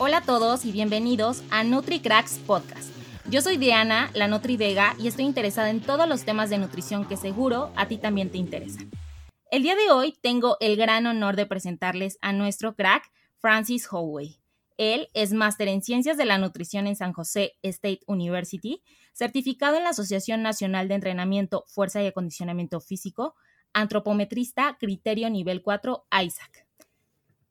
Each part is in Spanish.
Hola a todos y bienvenidos a NutriCracks Podcast. Yo soy Diana, la Nutri Vega, y estoy interesada en todos los temas de nutrición que seguro a ti también te interesan. El día de hoy tengo el gran honor de presentarles a nuestro crack, Francis Howey. Él es máster en Ciencias de la Nutrición en San José State University, certificado en la Asociación Nacional de Entrenamiento, Fuerza y Acondicionamiento Físico, antropometrista criterio nivel 4 ISAC.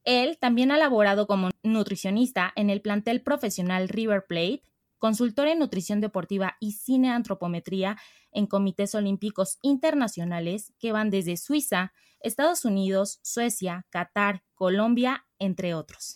Él también ha laborado como nutricionista en el plantel profesional River Plate, consultor en nutrición deportiva y cine antropometría en comités olímpicos internacionales que van desde Suiza, Estados Unidos, Suecia, Qatar, Colombia, entre otros.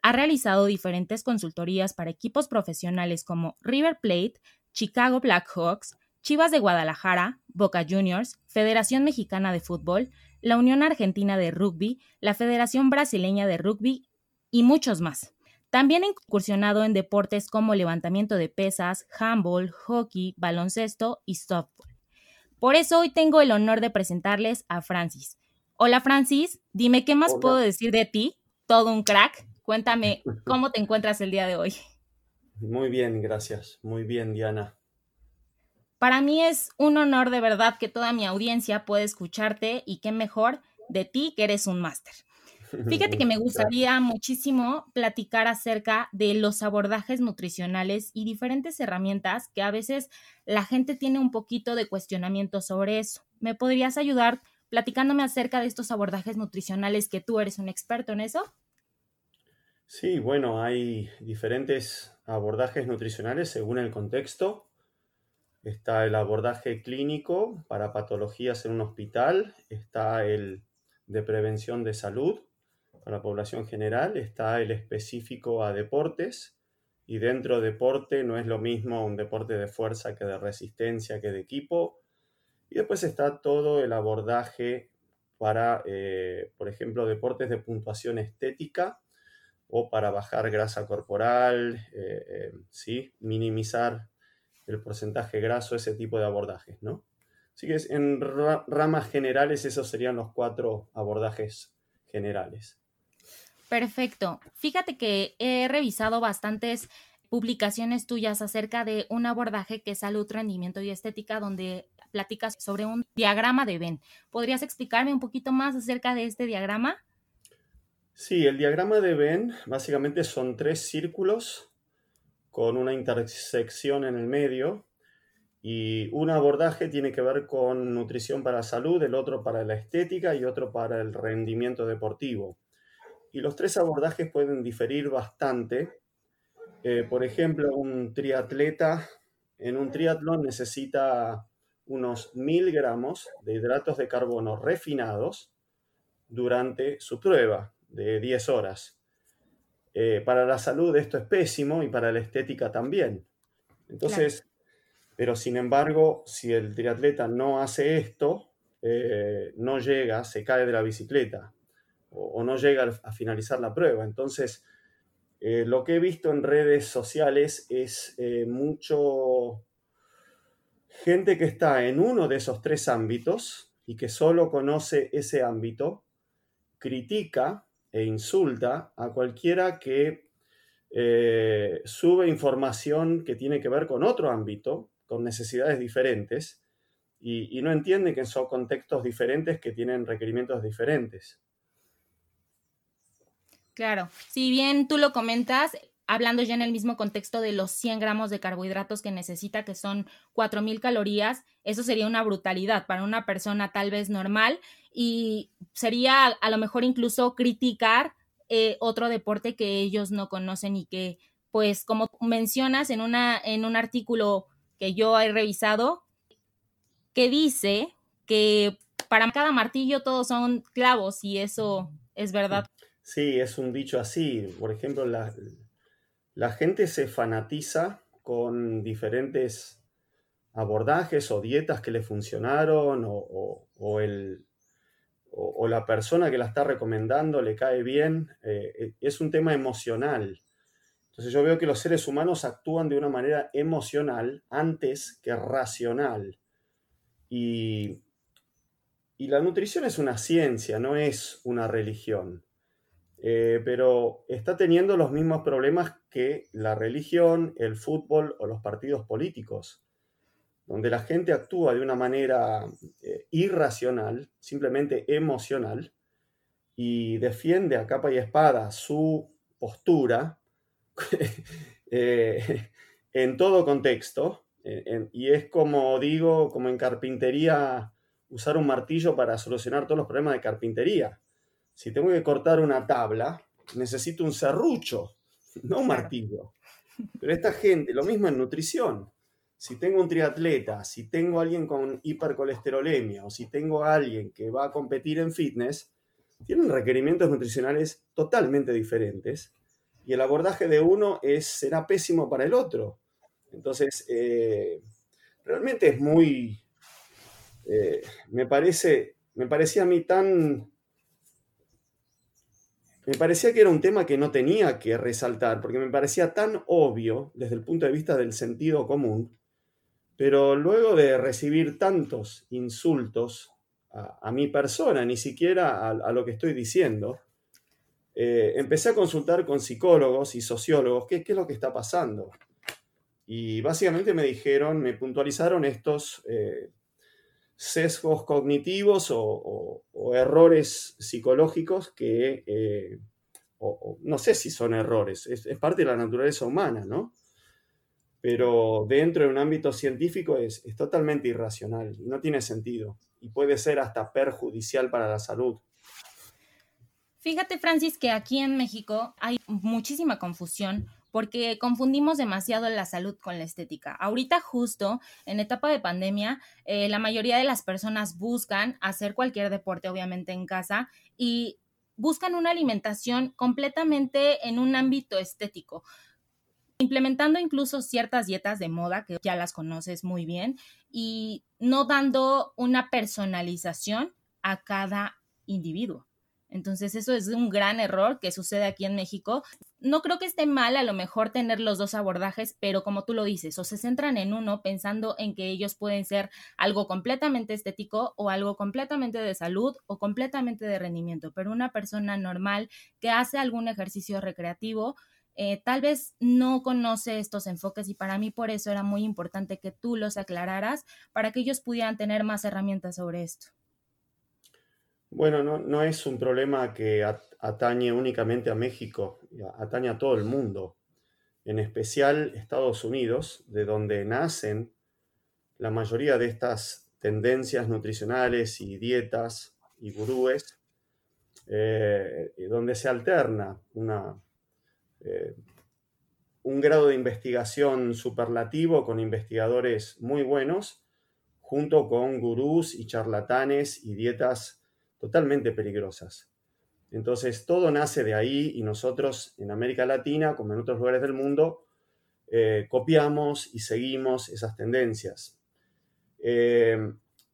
Ha realizado diferentes consultorías para equipos profesionales como River Plate, Chicago Blackhawks, Chivas de Guadalajara, Boca Juniors, Federación Mexicana de Fútbol, la Unión Argentina de Rugby, la Federación Brasileña de Rugby y muchos más. También ha incursionado en deportes como levantamiento de pesas, handball, hockey, baloncesto y softball. Por eso hoy tengo el honor de presentarles a Francis. Hola Francis, dime qué más puedo decir de ti, todo un crack. Cuéntame cómo te encuentras el día de hoy. Muy bien, gracias. Muy bien, Diana. Para mí es un honor de verdad que toda mi audiencia pueda escucharte y qué mejor de ti que eres un máster. Fíjate que me gustaría muchísimo platicar acerca de los abordajes nutricionales y diferentes herramientas que a veces la gente tiene un poquito de cuestionamiento sobre eso. ¿Me podrías ayudar platicándome acerca de estos abordajes nutricionales que tú eres un experto en eso? Sí, bueno, hay diferentes abordajes nutricionales según el contexto. Está el abordaje clínico para patologías en un hospital, está el de prevención de salud para la población general, está el específico a deportes y dentro de deporte no es lo mismo un deporte de fuerza que de resistencia que de equipo. Y después está todo el abordaje para, eh, por ejemplo, deportes de puntuación estética o para bajar grasa corporal, eh, eh, ¿sí? minimizar el porcentaje graso, ese tipo de abordajes, ¿no? Así que en ramas generales esos serían los cuatro abordajes generales. Perfecto. Fíjate que he revisado bastantes publicaciones tuyas acerca de un abordaje que es salud, rendimiento y estética, donde platicas sobre un diagrama de Venn. ¿Podrías explicarme un poquito más acerca de este diagrama? Sí, el diagrama de Venn básicamente son tres círculos con una intersección en el medio y un abordaje tiene que ver con nutrición para la salud, el otro para la estética y otro para el rendimiento deportivo. Y los tres abordajes pueden diferir bastante. Eh, por ejemplo, un triatleta en un triatlón necesita unos mil gramos de hidratos de carbono refinados durante su prueba de 10 horas. Eh, para la salud esto es pésimo y para la estética también. Entonces, pero sin embargo, si el triatleta no hace esto, eh, no llega, se cae de la bicicleta o, no llega a finalizar la prueba. Entonces, eh, lo que he visto en redes sociales es mucho gente que está en uno de esos tres ámbitos y que solo conoce ese ámbito, critica e insulta a cualquiera que eh, sube información que tiene que ver con otro ámbito, con necesidades diferentes, y, y no entiende que son contextos diferentes que tienen requerimientos diferentes. Claro, si bien tú lo comentas, hablando ya en el mismo contexto de los 100 gramos de carbohidratos que necesita, que son 4.000 calorías, eso sería una brutalidad para una persona tal vez normal y sería a lo mejor incluso criticar eh, otro deporte que ellos no conocen y que, pues, como mencionas en, una, en un artículo que yo he revisado, que dice que para cada martillo todos son clavos y eso es verdad. Sí, es un dicho así. Por ejemplo, la, la gente se fanatiza con diferentes abordajes o dietas que le funcionaron o, el, o, la persona que la está recomendando le cae bien. Eh, eh, es un tema emocional. Entonces yo veo que los seres humanos actúan de una manera emocional antes que racional. Y, y la nutrición es una ciencia, no es una religión. eh, pero está teniendo los mismos problemas que la religión, el fútbol o los partidos políticos, donde la gente actúa de una manera eh, irracional, simplemente emocional, y defiende a capa y espada su postura eh, en todo contexto. y es como digo, como en carpintería, usar un martillo para solucionar todos los problemas de carpintería. Si tengo que cortar una tabla, necesito un serrucho, no un martillo. Pero esta gente, lo mismo en nutrición. Si tengo un triatleta, si tengo alguien con hipercolesterolemia o si tengo a alguien que va a competir en fitness, tienen requerimientos nutricionales totalmente diferentes y el abordaje de uno es, será pésimo para el otro. Entonces, eh, realmente es muy, eh, me parece, me parecía a mí tan, me parecía que era un tema que no tenía que resaltar, porque me parecía tan obvio desde el punto de vista del sentido común, pero luego de recibir tantos insultos a, mi persona, ni siquiera a, lo que estoy diciendo, eh, empecé a consultar con psicólogos y sociólogos qué, es lo que está pasando. Y básicamente me dijeron, me puntualizaron estos eh, sesgos cognitivos o, errores psicológicos que, eh, no sé si son errores, es, parte de la naturaleza humana, ¿no? Pero dentro de un ámbito científico es, es totalmente irracional no tiene sentido y puede ser hasta perjudicial para la salud. Fíjate, Francis, que aquí en México hay muchísima confusión porque confundimos demasiado la salud con la estética. Ahorita justo en etapa de pandemia, eh, la mayoría de las personas buscan hacer cualquier deporte, obviamente en casa, y buscan una alimentación completamente en un ámbito estético implementando incluso ciertas dietas de moda que ya las conoces muy bien y no dando una personalización a cada individuo. Entonces eso es un gran error que sucede aquí en México. No creo que esté mal a lo mejor tener los dos abordajes, pero como tú lo dices, o se centran en uno pensando en que ellos pueden ser algo completamente estético o algo completamente de salud o completamente de rendimiento, pero una persona normal que hace algún ejercicio recreativo eh, tal vez no conoce estos enfoques y para mí por eso era muy importante que tú los aclararas para que ellos pudieran tener más herramientas sobre esto. Bueno, no, es un problema que atañe únicamente a México, atañe a todo el mundo, en especial Estados Unidos, de donde nacen la mayoría de estas tendencias nutricionales y dietas y gurúes, eh, donde se alterna una, eh, un grado de investigación superlativo con investigadores muy buenos, junto con gurús y charlatanes y dietas totalmente peligrosas. Entonces, todo nace de ahí y nosotros en América Latina, como en otros lugares del mundo, eh, copiamos y seguimos esas tendencias. Eh,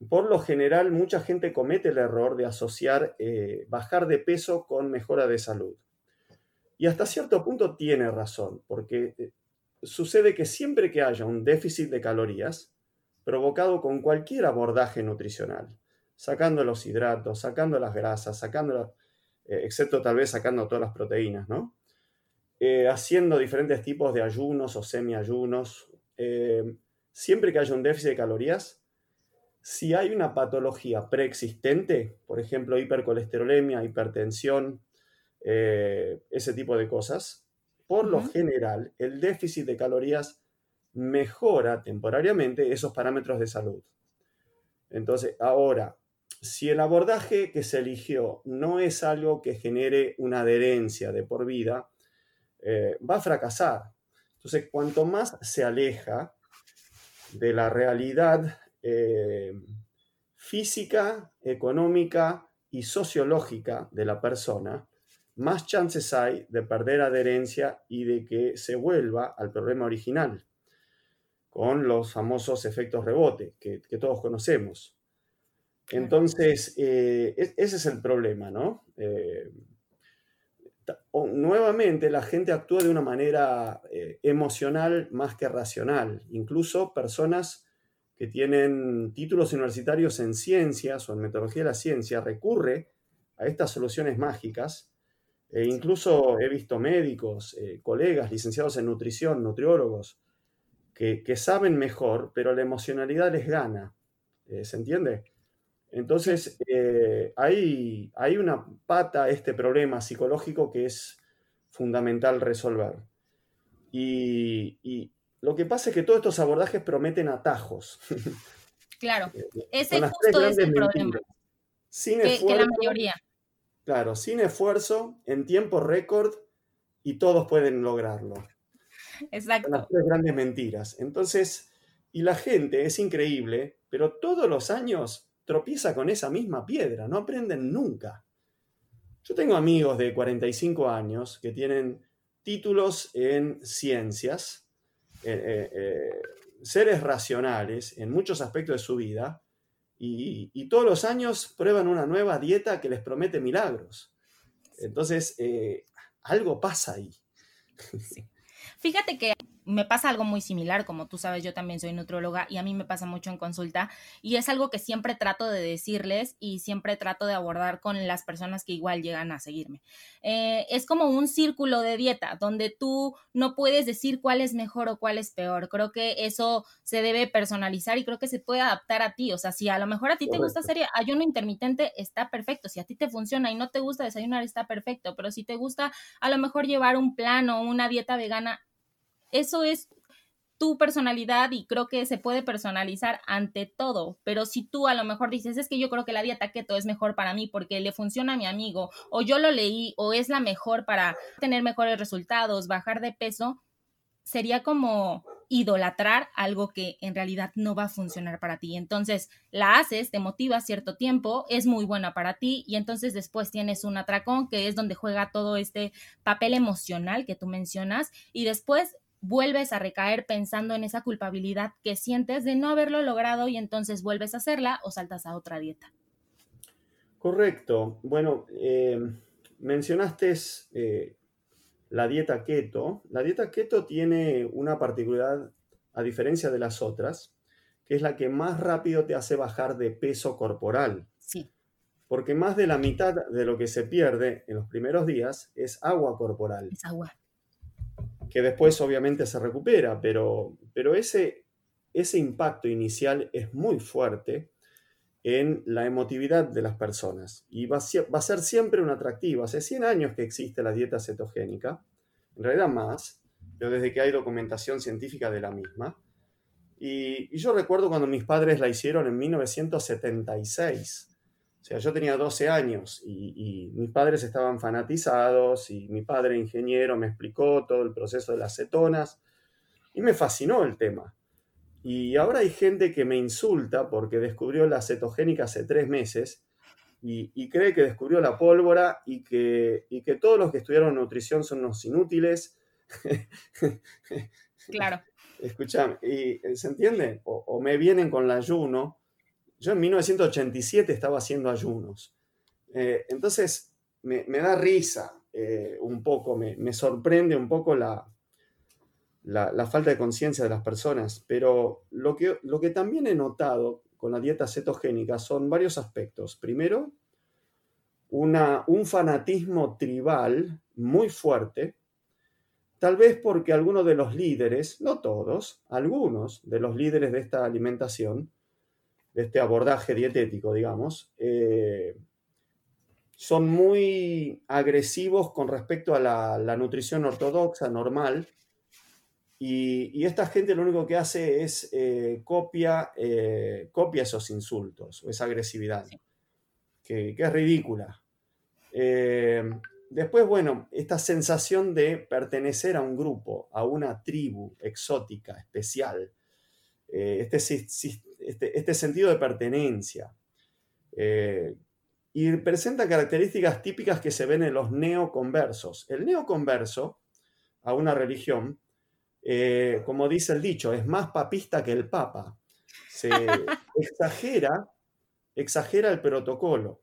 por lo general, mucha gente comete el error de asociar bajar de peso con mejora de salud. Y hasta cierto punto tiene razón, porque sucede que siempre que haya un déficit de calorías provocado con cualquier abordaje nutricional, sacando los hidratos, sacando las grasas, sacando, eh, excepto tal vez sacando todas las proteínas, ¿no? Eh, haciendo diferentes tipos de ayunos o semiayunos, eh, siempre que haya un déficit de calorías, si hay una patología preexistente, por ejemplo, hipercolesterolemia, hipertensión, ese tipo de cosas, por lo general, el déficit de calorías mejora temporariamente esos parámetros de salud. Entonces, ahora, si el abordaje que se eligió no es algo que genere una adherencia de por vida, eh, va a fracasar. Entonces, cuanto más se aleja de la realidad eh, física, económica y sociológica de la persona, más chances hay de perder adherencia y de que se vuelva al problema original, con los famosos efectos rebote que todos conocemos. Entonces, eh, ese es el problema, ¿no? Eh, nuevamente, la gente actúa de una manera eh, emocional más que racional. Incluso personas que tienen títulos universitarios en ciencias o en metodología de la ciencia recurre a estas soluciones mágicas E incluso he visto médicos, eh, colegas, licenciados en nutrición, nutriólogos, que, saben mejor, pero la emocionalidad les gana. Eh, ¿Se entiende? Entonces, eh, hay, hay una pata a este problema psicológico que es fundamental resolver. Y, lo que pasa es que todos estos abordajes prometen atajos. Claro, ese justo es el problema. Sin esfuerzo, la mayoría. Claro, sin esfuerzo, en tiempo récord, y todos pueden lograrlo. Exacto. las tres grandes mentiras. Entonces, y la gente es increíble, pero todos los años tropieza con esa misma piedra, no aprenden nunca. Yo tengo amigos de 45 años que tienen títulos en ciencias, eh, eh, eh, seres racionales en muchos aspectos de su vida, y, todos los años prueban una nueva dieta que les promete milagros. Entonces, algo pasa ahí. Fíjate que me pasa algo muy similar, como tú sabes, yo también soy nutróloga y a mí me pasa mucho en consulta y es algo que siempre trato de decirles y siempre trato de abordar con las personas que igual llegan a seguirme. Eh, es como un círculo de dieta donde tú no puedes decir cuál es mejor o cuál es peor. Creo que eso se debe personalizar y creo que se puede adaptar a ti. O sea, si a lo mejor a ti te gusta hacer ayuno intermitente, está perfecto. Si a ti te funciona y no te gusta desayunar, está perfecto. Pero si te gusta a lo mejor llevar un plan o una dieta vegana, eso es tu personalidad y creo que se puede personalizar ante todo, pero si tú a lo mejor dices, es que yo creo que la dieta keto es mejor para mí porque le funciona a mi amigo o yo lo leí o es la mejor para tener mejores resultados, bajar de peso, sería como idolatrar algo que en realidad no va a funcionar para ti. Entonces la haces, te motiva cierto tiempo, es muy buena para ti y entonces después tienes un atracón que es donde juega todo este papel emocional que tú mencionas y después vuelves a recaer pensando en esa culpabilidad que sientes de no haberlo logrado y entonces vuelves a hacerla o saltas a otra dieta. Correcto. Bueno, eh, mencionaste eh, la dieta keto. La dieta keto tiene una particularidad, a diferencia de las otras, que es la que más rápido te hace bajar de peso corporal. Sí. Porque más de la mitad de lo que se pierde en los primeros días es agua corporal. Es agua que después obviamente se recupera, pero, pero ese, ese impacto inicial es muy fuerte en la emotividad de las personas y va a, va a ser siempre un atractivo. Hace 100 años que existe la dieta cetogénica, en realidad más, pero desde que hay documentación científica de la misma. Y yo recuerdo cuando mis padres la hicieron en 1976. O sea, yo tenía 12 años y, mis padres estaban fanatizados y mi padre ingeniero me explicó todo el proceso de las cetonas y me fascinó el tema. Y ahora hay gente que me insulta porque descubrió la cetogénica hace tres meses y, cree que descubrió la pólvora y que, que todos los que estudiaron nutrición son unos inútiles. Claro. Escuchame, y, ¿se entiende? O, o me vienen con el ayuno yo en 1987 estaba haciendo ayunos. Eh, entonces, me, da risa eh, un poco, me, sorprende un poco la, la, falta de conciencia de las personas, pero lo que, lo que también he notado con la dieta cetogénica son varios aspectos. Primero, una, un fanatismo tribal muy fuerte, tal vez porque algunos de los líderes, no todos, algunos de los líderes de esta alimentación, de este abordaje dietético, digamos, eh, son muy agresivos con respecto a la, nutrición ortodoxa, normal, y, esta gente lo único que hace es eh, copia, eh, copia esos insultos o esa agresividad, que, que es ridícula. después, bueno, esta sensación de pertenecer a un grupo, a una tribu exótica, especial, este, este, este, sentido de pertenencia. Eh, y presenta características típicas que se ven en los neoconversos. El neoconverso a una religión, eh, como dice el dicho, es más papista que el papa. Se exagera, exagera el protocolo,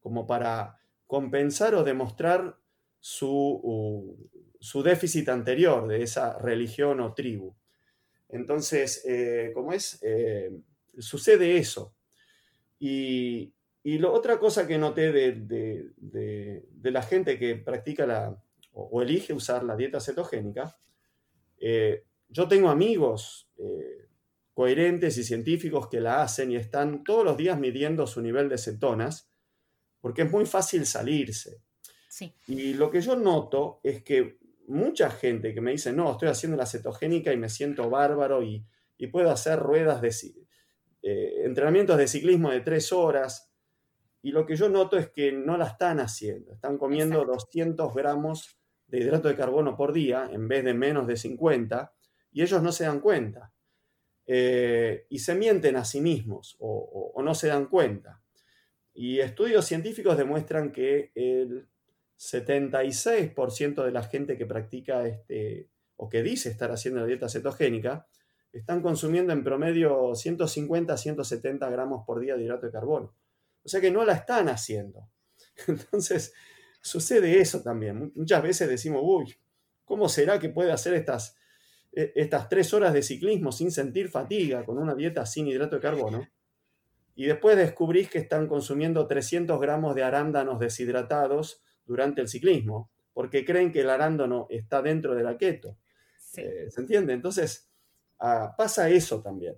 como para compensar o demostrar su, su déficit anterior de esa religión o tribu. Entonces, eh, ¿cómo es? Eh, sucede eso. Y, la otra cosa que noté de, de, la gente que practica la, o, elige usar la dieta cetogénica, eh, yo tengo amigos eh, coherentes y científicos que la hacen y están todos los días midiendo su nivel de cetonas, porque es muy fácil salirse. Y lo que yo noto es que mucha gente que me dice, no, estoy haciendo la cetogénica y me siento bárbaro y, puedo hacer ruedas de eh, entrenamientos de ciclismo de tres horas. Y lo que yo noto es que no la están haciendo. Están comiendo 200 gramos de hidrato de carbono por día en vez de menos de 50 y ellos no se dan cuenta. Eh, y se mienten a sí mismos o, no se dan cuenta. Y estudios científicos demuestran que el 76% de la gente que practica este, o que dice estar haciendo la dieta cetogénica están consumiendo en promedio 150 170 gramos por día de hidrato de carbono. O sea que no la están haciendo. Entonces, sucede eso también. Muchas veces decimos, uy, ¿cómo será que puede hacer estas e, estas tres horas de ciclismo sin sentir fatiga, con una dieta sin hidrato de carbono, y después descubrís que están consumiendo 300 gramos de arándanos deshidratados durante el ciclismo, porque creen que el arándano está dentro de la keto. Eh, ¿Se entiende? Entonces, ah, pasa eso también.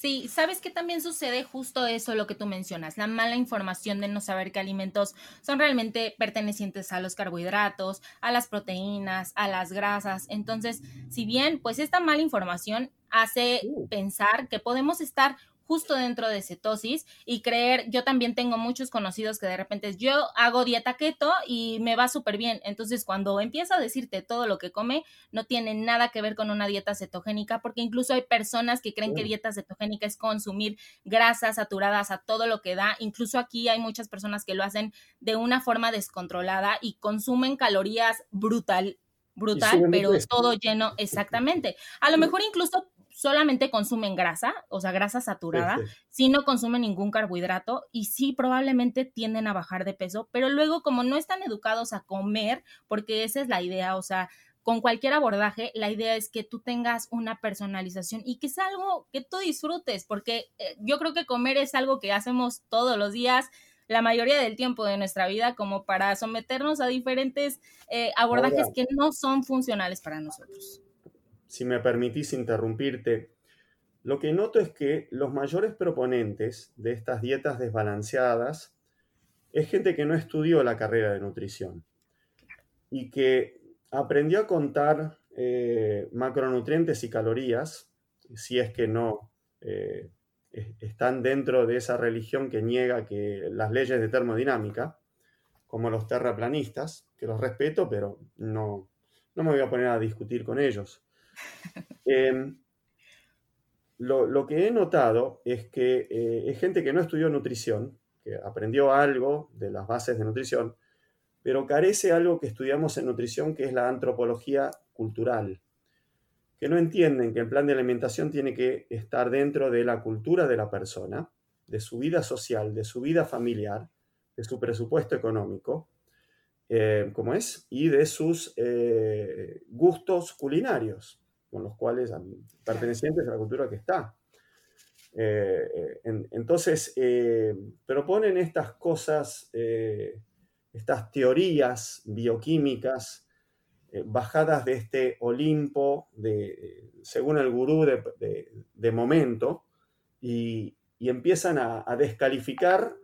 Sí, sabes que también sucede justo eso, lo que tú mencionas, la mala información de no saber qué alimentos son realmente pertenecientes a los carbohidratos, a las proteínas, a las grasas. Entonces, si bien, pues esta mala información hace uh. pensar que podemos estar justo dentro de cetosis y creer, yo también tengo muchos conocidos que de repente yo hago dieta keto y me va súper bien. Entonces, cuando empieza a decirte todo lo que come, no tiene nada que ver con una dieta cetogénica, porque incluso hay personas que creen que dieta cetogénica es consumir grasas saturadas a todo lo que da. Incluso aquí hay muchas personas que lo hacen de una forma descontrolada y consumen calorías brutal brutal, pero todo lleno, exactamente. A lo mejor incluso solamente consumen grasa, o sea, grasa saturada, si no consumen ningún carbohidrato y sí probablemente tienden a bajar de peso, pero luego como no están educados a comer, porque esa es la idea, o sea, con cualquier abordaje, la idea es que tú tengas una personalización y que sea algo que tú disfrutes, porque eh, yo creo que comer es algo que hacemos todos los días, la mayoría del tiempo de nuestra vida, como para someternos a diferentes eh, abordajes que no son funcionales para nosotros si me permitís interrumpirte, lo que noto es que los mayores proponentes de estas dietas desbalanceadas es gente que no estudió la carrera de nutrición y que aprendió a contar eh, macronutrientes y calorías, si es que no eh, están dentro de esa religión que niega que las leyes de termodinámica, como los terraplanistas, que los respeto, pero no, no me voy a poner a discutir con ellos. Em, lo, que he notado es que eh, es gente que no estudió nutrición, que aprendió algo de las bases de nutrición, pero carece algo que estudiamos en nutrición, que es la antropología cultural, que no entienden que el plan de alimentación tiene que estar dentro de la cultura de la persona, de su vida social, de su vida familiar, de su presupuesto económico, eh, es, y de sus eh, gustos culinarios con los cuales, pertenecientes a la cultura que está. Eh, entonces, eh, proponen estas cosas, eh, estas teorías bioquímicas bajadas de este Olimpo, de, según el gurú de, momento, y, empiezan a, descalificar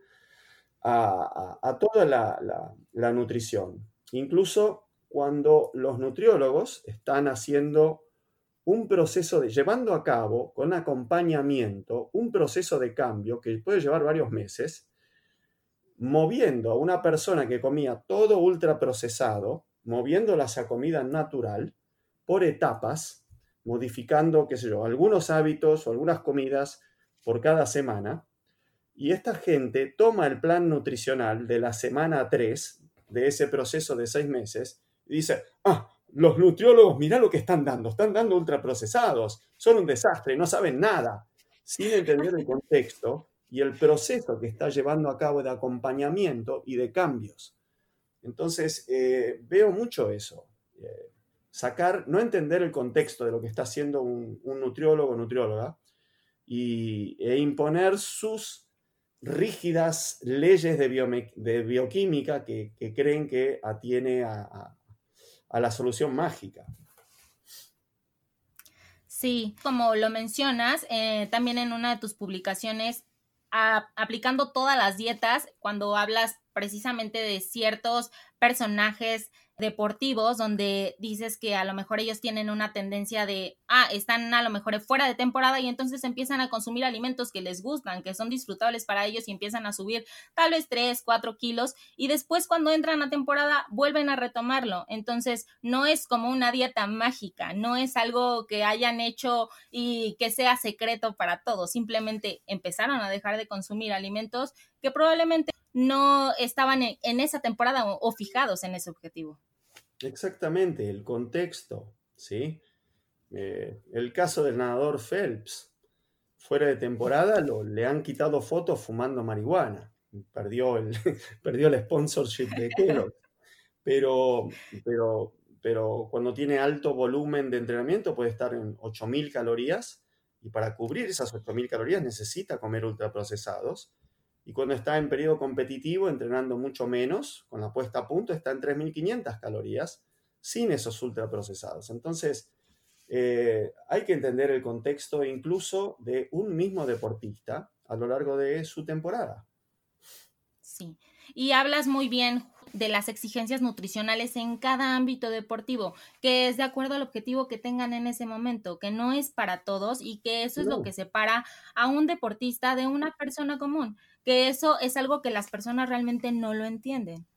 a, toda la nutrición. Incluso cuando los nutriólogos están haciendo un proceso de llevando a cabo con acompañamiento, un proceso de cambio que puede llevar varios meses, moviendo a una persona que comía todo ultraprocesado, moviéndolas a comida natural por etapas, modificando, qué sé yo, algunos hábitos o algunas comidas por cada semana. Y esta gente toma el plan nutricional de la semana 3 de ese proceso de seis meses y dice, ah, los nutriólogos, mirá lo que están dando, están dando ultraprocesados, son un desastre, no saben nada, sin entender el contexto y el proceso que está llevando a cabo de acompañamiento y de cambios. Entonces, eh, veo mucho eso. Eh, sacar, no entender el contexto de lo que está haciendo un, nutriólogo o nutrióloga y, e imponer sus rígidas leyes de, bioquímica que, creen que atiene a, la solución mágica. Sí, como lo mencionas, eh, también en una de tus publicaciones, aplicando todas las dietas, cuando hablas precisamente de ciertos personajes deportivos donde dices que a lo mejor ellos tienen una tendencia de, ah, están a lo mejor fuera de temporada y entonces empiezan a consumir alimentos que les gustan, que son disfrutables para ellos y empiezan a subir tal vez 3, 4 kilos y después cuando entran a temporada vuelven a retomarlo. Entonces no es como una dieta mágica, no es algo que hayan hecho y que sea secreto para todos, simplemente empezaron a dejar de consumir alimentos que probablemente no estaban en, esa temporada o, fijados en ese objetivo. Exactamente, el contexto, ¿sí? Eh, el caso del nadador Phelps, fuera de temporada lo, le han quitado fotos fumando marihuana, perdió el, perdió el sponsorship de Kellogg, pero, pero, pero cuando tiene alto volumen de entrenamiento puede estar en 8.000 calorías y para cubrir esas 8.000 calorías necesita comer ultraprocesados y cuando está en periodo competitivo, entrenando mucho menos, con la puesta a punto, está en 3.500 calorías sin esos ultraprocesados. Entonces, eh, hay que entender el contexto incluso de un mismo deportista a lo largo de su temporada. Sí, y hablas muy bien de las exigencias nutricionales en cada ámbito deportivo, que es de acuerdo al objetivo que tengan en ese momento, que no es para todos y que eso es lo que separa a un deportista de una persona común que eso es algo que las personas realmente no lo entienden.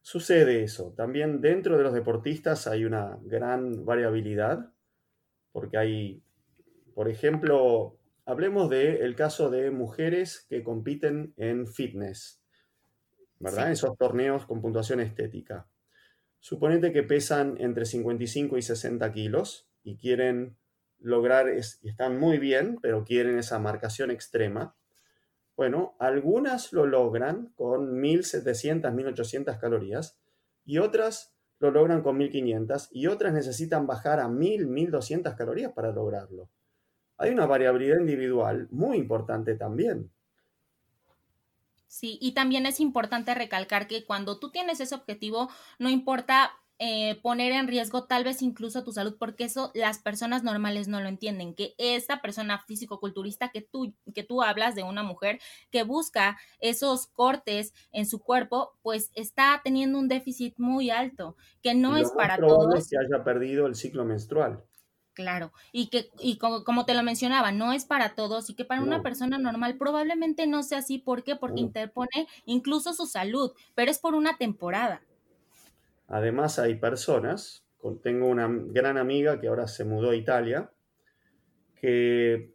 Sucede eso. También dentro de los deportistas hay una gran variabilidad, porque hay, por ejemplo, hablemos del caso de mujeres que compiten en fitness, ¿verdad? En esos torneos con puntuación estética. Suponete que pesan entre 55 y 60 kilos y quieren lograr, y están muy bien, pero quieren esa marcación extrema. Bueno, algunas lo logran con 1700, 1800 calorías y otras lo logran con 1500 y otras necesitan bajar a 1000, 1200 calorías para lograrlo. Hay una variabilidad individual muy importante también. Sí, y también es importante recalcar que cuando tú tienes ese objetivo, no importa eh, poner en riesgo tal vez incluso tu salud, porque eso las personas normales no lo entienden, que esta persona físico-culturista que tú, que tú hablas de una mujer que busca esos cortes en su cuerpo, pues está teniendo un déficit muy alto, que no es para todos. que haya perdido el ciclo menstrual. Claro, y que, y como, te lo mencionaba, no es para todos y que para una persona normal probablemente no sea así. ¿Por qué? Porque interpone incluso su salud, pero es por una temporada. Además hay personas, tengo una gran amiga que ahora se mudó a Italia, que,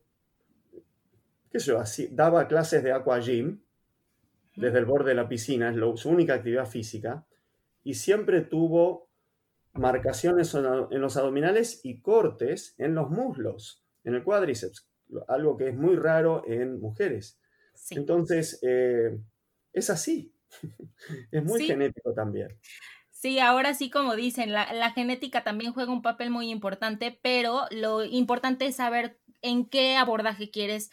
qué sé yo, daba clases de aqua gym desde el borde de la piscina, es su única actividad física, y siempre tuvo marcaciones en los abdominales y cortes en los muslos, en el cuádriceps, algo que es muy raro en mujeres. Entonces, eh, es así, es muy genético también. Sí, ahora sí, como dicen, la, genética también juega un papel muy importante, pero lo importante es saber en qué abordaje quieres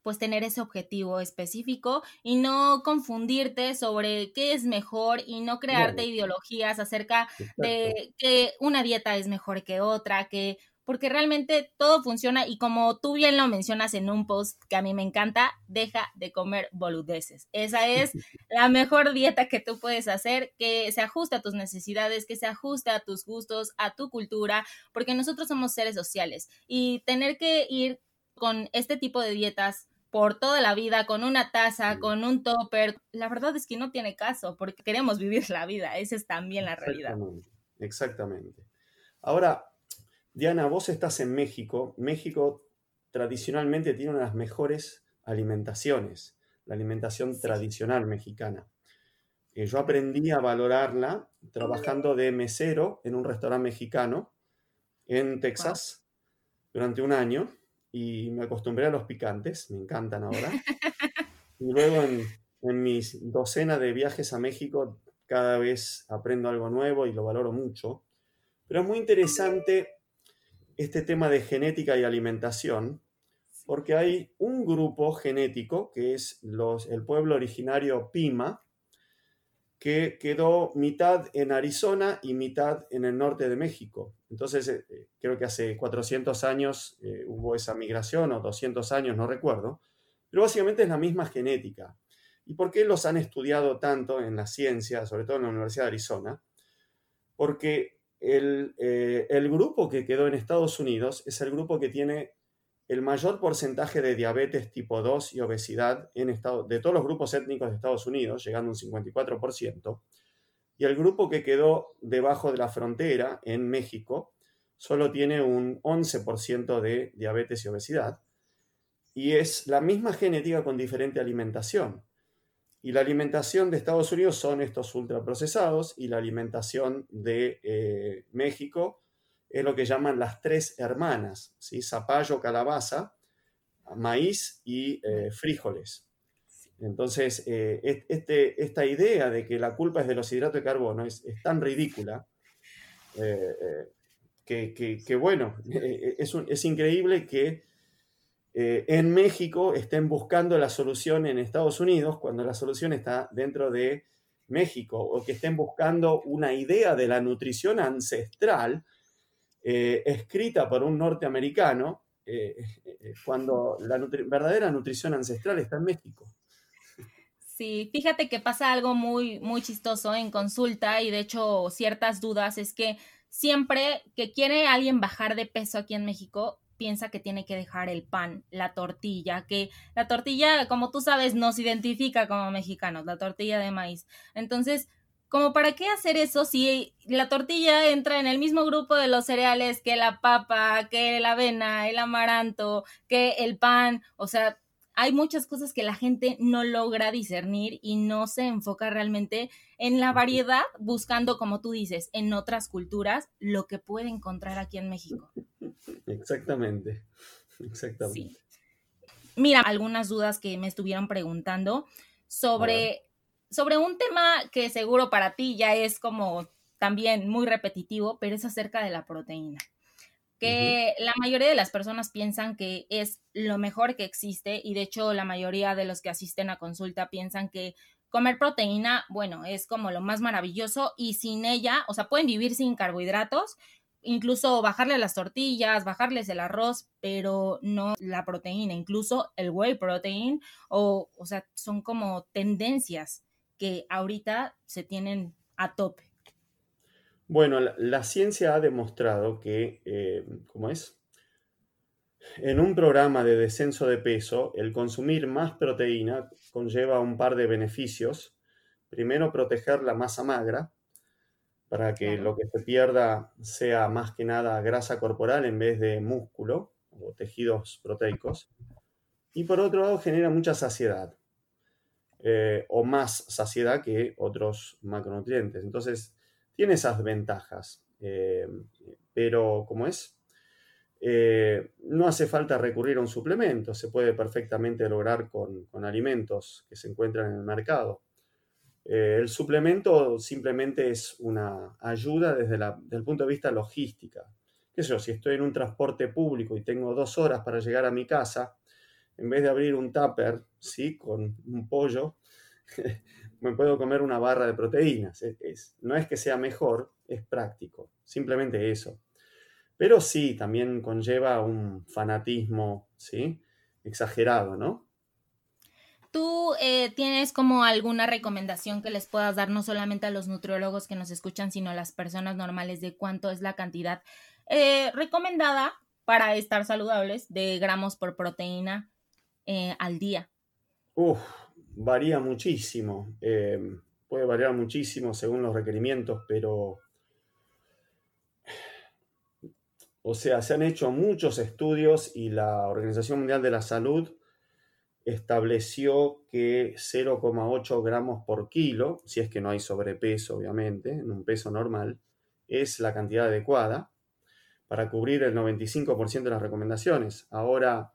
pues tener ese objetivo específico y no confundirte sobre qué es mejor y no crearte ideologías acerca de que una dieta es mejor que otra, que porque realmente todo funciona y como tú bien lo mencionas en un post que a mí me encanta, deja de comer boludeces. Esa es la mejor dieta que tú puedes hacer, que se ajuste a tus necesidades, que se ajuste a tus gustos, a tu cultura, porque nosotros somos seres sociales y tener que ir con este tipo de dietas por toda la vida, con una taza, con un topper, la verdad es que no tiene caso, porque queremos vivir la vida, esa es también la realidad. Exactamente. Exactamente. Ahora, Diana, vos estás en México. México tradicionalmente tiene una de las mejores alimentaciones, la alimentación tradicional mexicana. Eh, yo aprendí a valorarla trabajando de mesero en un restaurante mexicano en Texas durante un año y me acostumbré a los picantes, me encantan ahora. Y luego en, en mis docenas de viajes a México cada vez aprendo algo nuevo y lo valoro mucho. Pero es muy interesante este tema de genética y alimentación, porque hay un grupo genético, que es los, el pueblo originario Pima, que quedó mitad en Arizona y mitad en el norte de México. Entonces, eh, eh, creo que hace 400 años eh, hubo esa migración, o 200 años, no recuerdo, pero básicamente es la misma genética. ¿Y por qué los han estudiado tanto en la ciencia, sobre todo en la Universidad de Arizona? Porque el, el grupo que quedó en Estados Unidos es el grupo que tiene el mayor porcentaje de diabetes tipo 2 y obesidad en Estado, de todos los grupos étnicos de Estados Unidos, llegando a un 54%, y el grupo que quedó debajo de la frontera, en México, solo tiene un 11% de diabetes y obesidad, y es la misma genética con diferente alimentación. Y la alimentación de Estados Unidos son estos ultraprocesados y la alimentación de eh, México es lo que llaman las tres hermanas, ¿sí? zapallo, calabaza, maíz y eh, frijoles. Entonces, eh, este, esta idea de que la culpa es de los hidratos de carbono es, tan ridícula eh, que, bueno, es, es, increíble que en México estén buscando la solución en Estados Unidos cuando la solución está dentro de México, o que estén buscando una idea de la nutrición ancestral eh, escrita por un norteamericano, eh, eh, cuando la verdadera nutrición ancestral está en México. Sí, fíjate que pasa algo muy, muy chistoso en consulta y de hecho ciertas dudas es que siempre que quiere alguien bajar de peso aquí en México, piensa que tiene que dejar el pan, la tortilla, que la tortilla, como tú sabes, nos identifica como mexicanos, la tortilla de maíz. Entonces, como para qué hacer eso si la tortilla entra en el mismo grupo de los cereales que la papa, que la avena, el amaranto, que el pan, o sea, hay muchas cosas que la gente no logra discernir y no se enfoca realmente en la variedad, buscando, como tú dices, en otras culturas lo que puede encontrar aquí en México. Exactamente, exactamente. Mira, algunas dudas que me estuvieron preguntando sobre sobre un tema que seguro para ti ya es como también muy repetitivo, pero es acerca de la proteína. Que la mayoría de las personas piensan que es lo mejor que existe y de hecho la mayoría de los que asisten a consulta piensan que comer proteína, bueno, es como lo más maravilloso y sin ella, o sea, pueden vivir sin carbohidratos, incluso bajarle las tortillas, bajarles el arroz, pero no la proteína, incluso el whey protein, o, o sea, son como tendencias que ahorita se tienen a tope? Bueno, la, ciencia ha demostrado que, eh, ¿cómo es? En un programa de descenso de peso, el consumir más proteína conlleva un par de beneficios. Primero, proteger la masa magra, para que lo que se pierda sea más que nada grasa corporal en vez de músculo o tejidos proteicos. Y por otro lado, genera mucha saciedad. Eh, o más saciedad que otros macronutrientes. Entonces, tiene esas ventajas. Eh, pero, como es? Eh, no hace falta recurrir a un suplemento, se puede perfectamente lograr con, alimentos que se encuentran en el mercado. el suplemento simplemente es una ayuda desde, el punto de vista logística. ¿Qué sé? Si estoy en un transporte público y tengo dos horas para llegar a mi casa, en vez de abrir un tupper, ¿sí? Con un pollo, me puedo comer una barra de proteínas. no es que sea mejor, es práctico. Simplemente eso. Pero sí, también conlleva un fanatismo, ¿sí? Exagerado, ¿no? ¿Tú eh, tienes como alguna recomendación que les puedas dar no solamente a los nutriólogos que nos escuchan, sino a las personas normales de cuánto es la cantidad eh, recomendada para estar saludables de gramos por proteína eh, al día? Uf, varía muchísimo. Eh, puede variar muchísimo según los requerimientos, pero... O sea, se han hecho muchos estudios y la Organización Mundial de la Salud estableció que 0,8 gramos por kilo, si es que no hay sobrepeso, obviamente, en un peso normal, es la cantidad adecuada para cubrir el 95% de las recomendaciones. Ahora,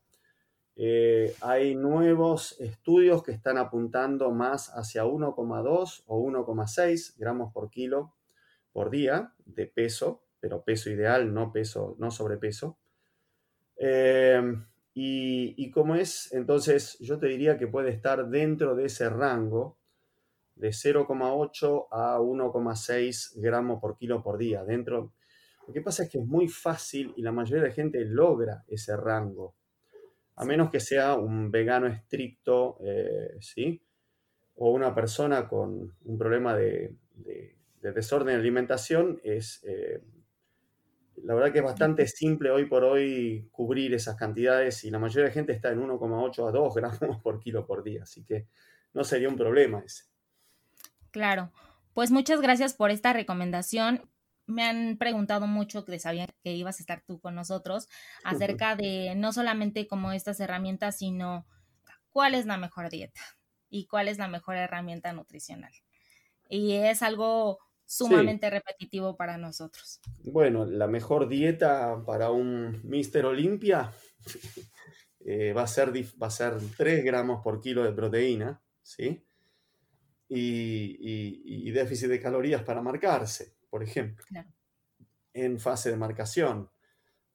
eh, hay nuevos estudios que están apuntando más hacia 1,2 o 1,6 gramos por kilo por día de peso, pero peso ideal, no peso, no sobrepeso. Eh, Y, y como es, entonces yo te diría que puede estar dentro de ese rango de 0,8 a 1,6 gramos por kilo por día. Dentro, lo que pasa es que es muy fácil y la mayoría de la gente logra ese rango, a menos que sea un vegano estricto, eh, ¿sí? O una persona con un problema de, desorden de alimentación, es, eh, la verdad que es bastante simple hoy por hoy cubrir esas cantidades y la mayoría de la gente está en 1,8 a 2 gramos por kilo por día, así que no sería un problema ese. Claro, pues muchas gracias por esta recomendación. Me han preguntado mucho que sabían que ibas a estar tú con nosotros acerca de no solamente como estas herramientas, sino cuál es la mejor dieta y cuál es la mejor herramienta nutricional. Y es algo sumamente repetitivo para nosotros. Bueno, la mejor dieta para un Mister Olimpia eh, va, a ser, va a ser 3 gramos por kilo de proteína, ¿sí? Y, déficit de calorías para marcarse, por ejemplo, en fase de marcación.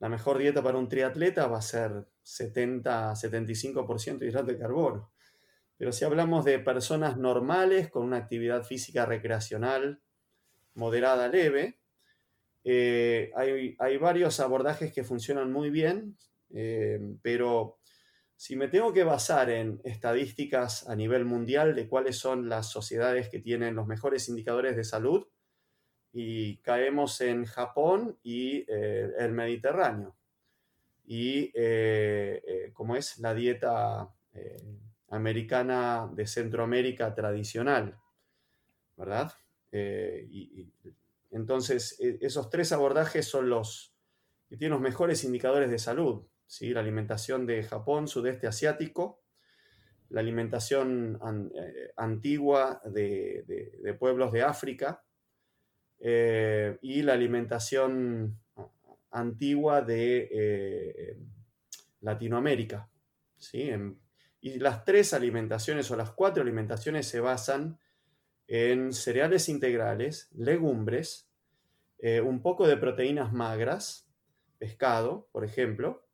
La mejor dieta para un triatleta va a ser 70-75% de hidrato de carbono. Pero si hablamos de personas normales con una actividad física recreacional moderada leve, eh, hay, varios abordajes que funcionan muy bien, eh, pero si me tengo que basar en estadísticas a nivel mundial de cuáles son las sociedades que tienen los mejores indicadores de salud, y caemos en Japón y eh, el Mediterráneo. Y como es la dieta americana de Centroamérica tradicional, ¿verdad? Eh, y, entonces, esos tres abordajes son los que tienen los mejores indicadores de salud. ¿sí? La alimentación de Japón, sudeste asiático, la alimentación eh, antigua de, pueblos de África eh, y la alimentación antigua de Latinoamérica. ¿sí? Y las tres alimentaciones o las cuatro alimentaciones se basan en cereales integrales, legumbres, eh, un poco de proteínas magras, pescado, por ejemplo,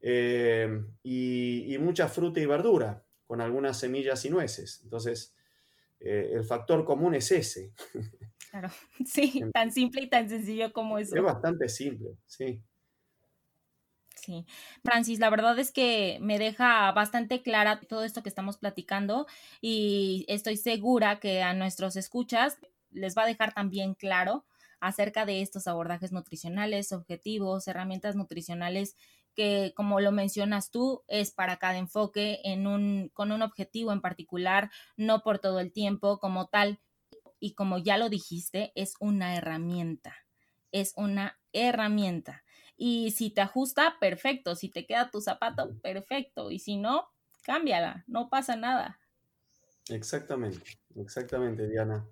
eh, y, mucha fruta y verdura, con algunas semillas y nueces. Entonces, eh, el factor común es ese. Claro, sí, tan simple y tan sencillo como eso. Es bastante simple, sí. Sí, Francis, la verdad es que me deja bastante clara todo esto que estamos platicando y estoy segura que a nuestros escuchas les va a dejar también claro acerca de estos abordajes nutricionales, objetivos, herramientas nutricionales que, como lo mencionas tú, es para cada enfoque en un, con un objetivo en particular, no por todo el tiempo como tal. Y como ya lo dijiste, es una herramienta, es una herramienta. Y si te ajusta, perfecto. Si te queda tu zapato, perfecto. Y si no, cámbiala, no pasa nada. Exactamente, exactamente, Diana.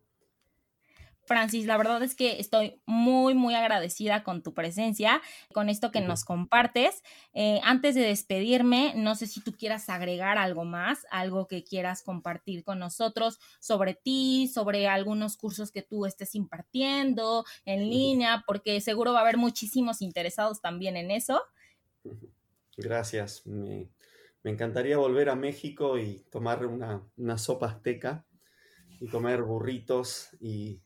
Francis, la verdad es que estoy muy, muy agradecida con tu presencia, con esto que nos compartes. Eh, antes de despedirme, no sé si tú quieras agregar algo más, algo que quieras compartir con nosotros sobre ti, sobre algunos cursos que tú estés impartiendo en línea, porque seguro va a haber muchísimos interesados también en eso. Gracias. Me, encantaría volver a México y tomar una, una sopa azteca y comer burritos y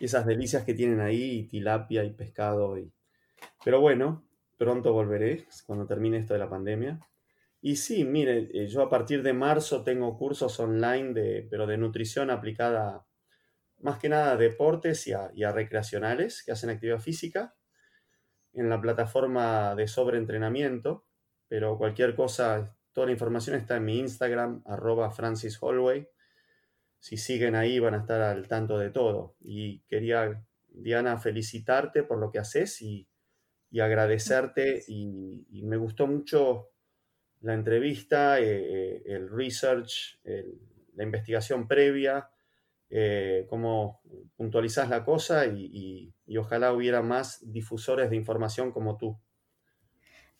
y esas delicias que tienen ahí, tilapia y pescado. Y... Pero bueno, pronto volveré cuando termine esto de la pandemia. Y sí, mire, eh, yo a partir de marzo tengo cursos online, de, pero de nutrición aplicada más que nada a deportes y a, y a recreacionales que hacen actividad física en la plataforma de sobreentrenamiento. Pero cualquier cosa, toda la información está en mi Instagram, arroba Francis Holway si siguen ahí van a estar al tanto de todo. Y quería, Diana, felicitarte por lo que haces y, agradecerte. Y, me gustó mucho la entrevista, eh, eh, el research, la investigación previa, eh, cómo puntualizás la cosa y ojalá hubiera más difusores de información como tú.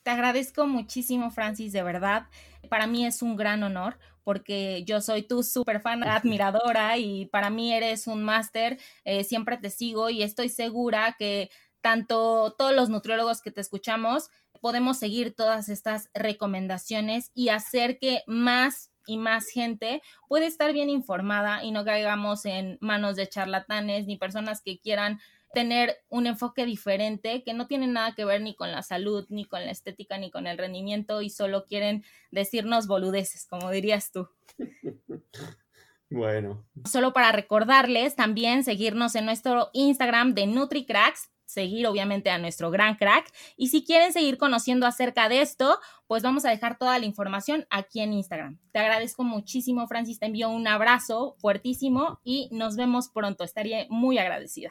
Te agradezco muchísimo, Francis, de verdad. Para mí es un gran honor porque yo soy tu súper fan, admiradora y para mí eres un máster. Eh, siempre te sigo y estoy segura que tanto todos los nutriólogos que te escuchamos podemos seguir todas estas recomendaciones y hacer que más y más gente puede estar bien informada y no caigamos en manos de charlatanes ni personas que quieran tener un enfoque diferente que no tiene nada que ver ni con la salud, ni con la estética, ni con el rendimiento y solo quieren decirnos boludeces, como dirías tú. Bueno. Solo para recordarles también seguirnos en nuestro Instagram de NutriCracks, seguir obviamente a nuestro gran crack. Y si quieren seguir conociendo acerca de esto, pues vamos a dejar toda la información aquí en Instagram. Te agradezco muchísimo, Francis. Te envío un abrazo fuertísimo y nos vemos pronto. Estaría muy agradecida.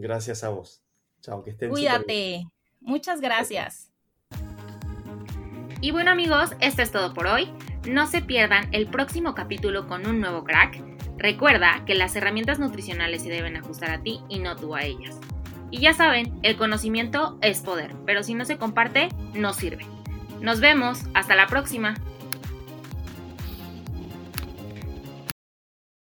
Gracias a vos. Chao, que estén Cuídate. Muchas gracias. Y bueno amigos, esto es todo por hoy. No se pierdan el próximo capítulo con un nuevo crack. Recuerda que las herramientas nutricionales se deben ajustar a ti y no tú a ellas. Y ya saben, el conocimiento es poder, pero si no se comparte, no sirve. Nos vemos, hasta la próxima.